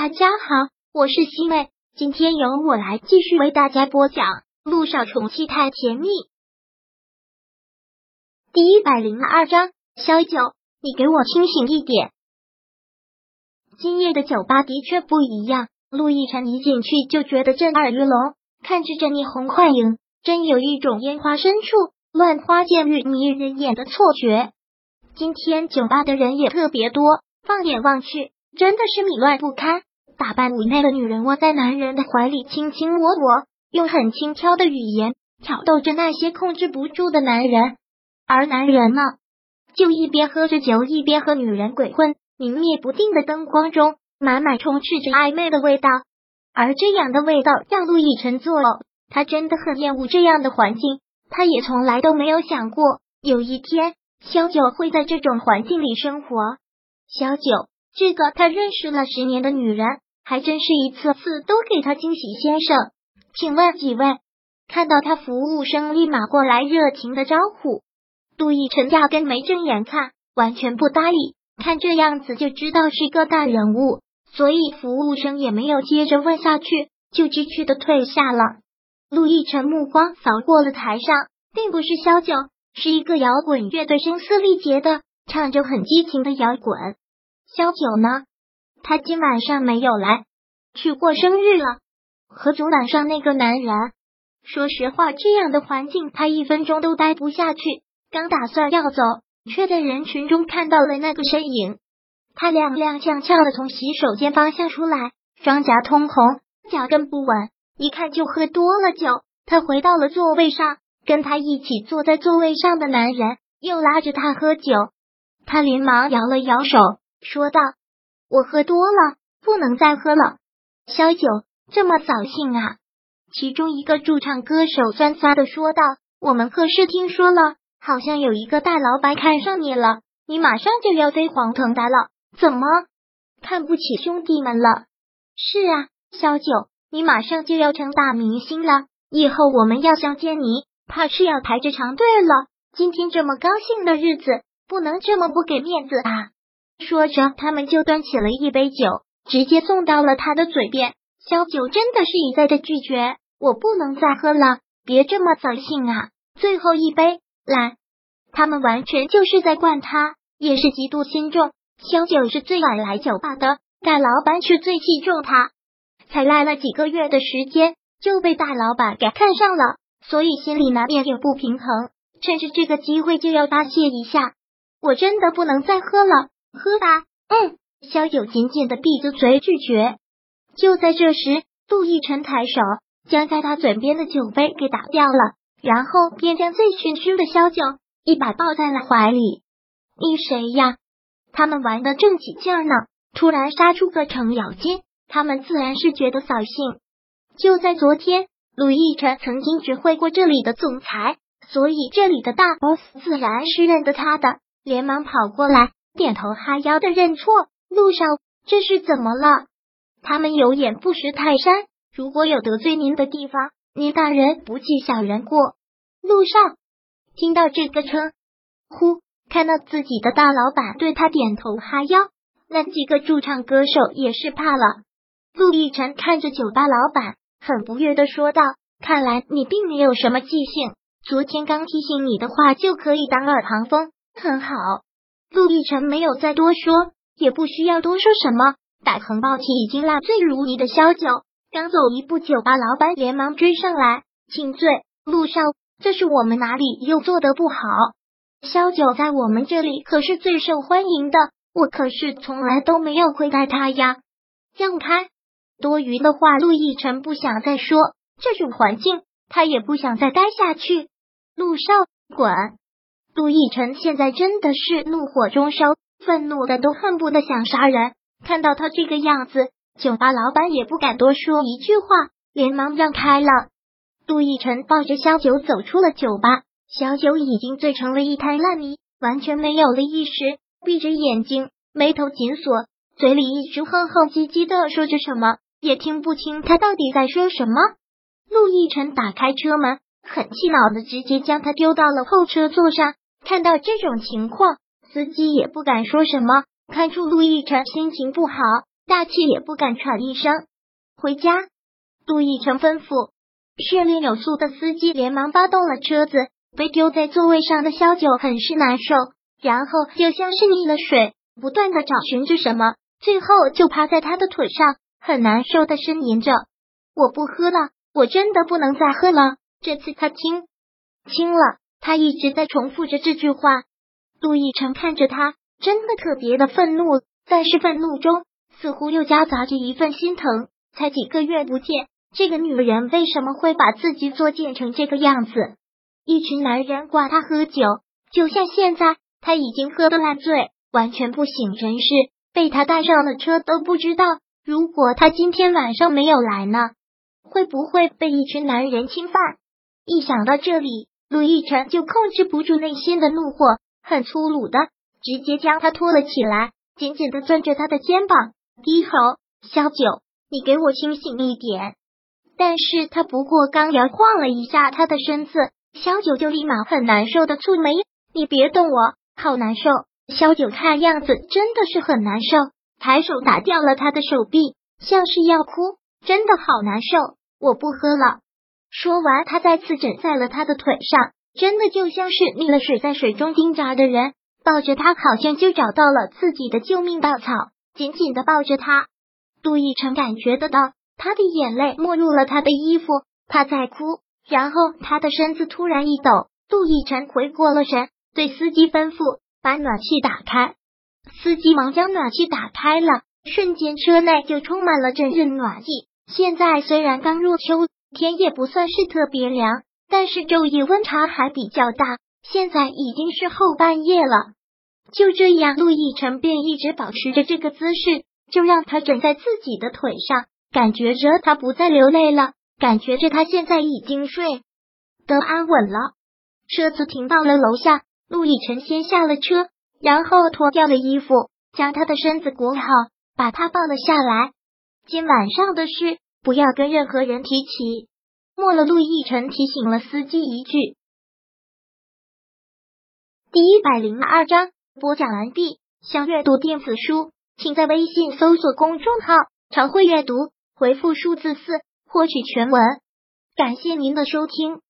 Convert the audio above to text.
大家好，我是西妹，今天由我来继续为大家播讲《路上宠妻太甜蜜》第一百零二章。萧九，你给我清醒一点！今夜的酒吧的确不一样。陆亦辰一进去就觉得震耳欲聋，看着这霓虹幻影，真有一种烟花深处乱花渐欲迷人眼的错觉。今天酒吧的人也特别多，放眼望去，真的是米乱不堪。打扮妩媚的女人窝在男人的怀里卿卿我我，用很轻佻的语言挑逗着那些控制不住的男人。而男人呢，就一边喝着酒，一边和女人鬼混。明灭不定的灯光中，满满充斥着暧昧的味道。而这样的味道让陆亦辰作呕，他真的很厌恶这样的环境。他也从来都没有想过有一天萧九会在这种环境里生活。萧九，这个他认识了十年的女人。还真是一次次都给他惊喜，先生，请问几位？看到他服务生立马过来热情的招呼，杜奕晨压根没正眼看，完全不搭理，看这样子就知道是个大人物，所以服务生也没有接着问下去，就知趣的退下了。陆奕晨目光扫过了台上，并不是萧九，是一个摇滚乐队，声嘶力竭的唱着很激情的摇滚。萧九呢？他今晚上没有来，去过生日了，和昨晚上那个男人。说实话，这样的环境他一分钟都待不下去。刚打算要走，却在人群中看到了那个身影。他踉踉跄跄的从洗手间方向出来，双颊通红，脚跟不稳，一看就喝多了酒。他回到了座位上，跟他一起坐在座位上的男人又拉着他喝酒。他连忙摇了摇手，说道。我喝多了，不能再喝了。萧九这么扫兴啊？其中一个驻唱歌手酸酸的说道：“我们可是听说了，好像有一个大老板看上你了，你马上就要飞黄腾达了，怎么看不起兄弟们了？”是啊，萧九，你马上就要成大明星了，以后我们要想见你，怕是要排着长队了。今天这么高兴的日子，不能这么不给面子啊！说着，他们就端起了一杯酒，直接送到了他的嘴边。萧九真的是一再的拒绝，我不能再喝了，别这么扫兴啊！最后一杯，来，他们完全就是在灌他，也是极度心重。萧九是最晚来酒吧的，大老板却最器重他，才来了几个月的时间，就被大老板给看上了，所以心里难免有不平衡。趁着这个机会，就要发泄一下。我真的不能再喝了。喝吧，嗯。萧九紧紧的闭着嘴拒绝。就在这时，陆逸晨抬手将在他嘴边的酒杯给打掉了，然后便将醉醺醺的萧九一把抱在了怀里。你谁呀？他们玩的正起劲呢，突然杀出个程咬金，他们自然是觉得扫兴。就在昨天，陆逸晨曾经指挥过这里的总裁，所以这里的大 boss 自然是认得他的，连忙跑过来。点头哈腰的认错，陆少，这是怎么了？他们有眼不识泰山，如果有得罪您的地方，您大人不计小人过。陆少听到这个称呼，看到自己的大老板对他点头哈腰，那几个驻唱歌手也是怕了。陆亦辰看着酒吧老板，很不悦的说道：“看来你并没有什么记性，昨天刚提醒你的话就可以当耳旁风，很好。”陆亦辰没有再多说，也不需要多说什么。大横抱起已经烂醉如泥的萧九，刚走一步，酒吧老板连忙追上来，请罪。陆少，这是我们哪里又做的不好？萧九在我们这里可是最受欢迎的，我可是从来都没有亏待他呀。让开！多余的话，陆亦辰不想再说。这种环境，他也不想再待下去。陆少，滚！陆亦辰现在真的是怒火中烧，愤怒的都恨不得想杀人。看到他这个样子，酒吧老板也不敢多说一句话，连忙让开了。陆亦辰抱着萧九走出了酒吧，小九已经醉成了一滩烂泥，完全没有了意识，闭着眼睛，眉头紧锁，嘴里一直哼哼唧唧的说着什么，也听不清他到底在说什么。陆亦辰打开车门，很气恼的直接将他丢到了后车座上。看到这种情况，司机也不敢说什么。看出陆亦辰心情不好，大气也不敢喘一声。回家，陆亦辰吩咐。训练有素的司机连忙发动了车子，被丢在座位上的萧九很是难受，然后就像是溺了水，不断的找寻着什么，最后就趴在他的腿上，很难受的呻吟着：“我不喝了，我真的不能再喝了。”这次他听清了，他一直在重复着这句话。陆亦辰看着他，真的特别的愤怒，但是愤怒中似乎又夹杂着一份心疼。才几个月不见。这个女人为什么会把自己作贱成这个样子？一群男人挂他喝酒，就像现在他已经喝得烂醉，完全不省人事，被他带上了车都不知道。如果他今天晚上没有来呢，会不会被一群男人侵犯？一想到这里，陆亦辰就控制不住内心的怒火，很粗鲁的直接将他拖了起来，紧紧的攥着他的肩膀，低吼：“小九，你给我清醒一点！”但是他不过刚摇晃了一下他的身子，萧九就立马很难受的蹙眉：“你别动我，好难受。”萧九看样子真的是很难受，抬手打掉了他的手臂，像是要哭，真的好难受，我不喝了。说完，他再次枕在了他的腿上，真的就像是溺了水在水中挣扎的人，抱着他好像就找到了自己的救命稻草，紧紧的抱着他。杜奕晨感觉得到。他的眼泪没入了他的衣服，他在哭，然后他的身子突然一抖，杜奕晨回过了神，对司机吩咐把暖气打开。司机忙将暖气打开了，瞬间车内就充满了阵阵暖意。现在虽然刚入秋，天也不算是特别凉，但是昼夜温差还比较大。现在已经是后半夜了，就这样，陆亦辰便一直保持着这个姿势，就让他枕在自己的腿上。感觉着他不再流泪了，感觉着他现在已经睡得安稳了。车子停到了楼下，陆亦辰先下了车，然后脱掉了衣服，将他的身子裹好，把他抱了下来。今晚上的事不要跟任何人提起。末了，陆亦辰提醒了司机一句。第一百零二章播讲完毕。想阅读电子书，请在微信搜索公众号“常会阅读”。回复数字四获取全文，感谢您的收听。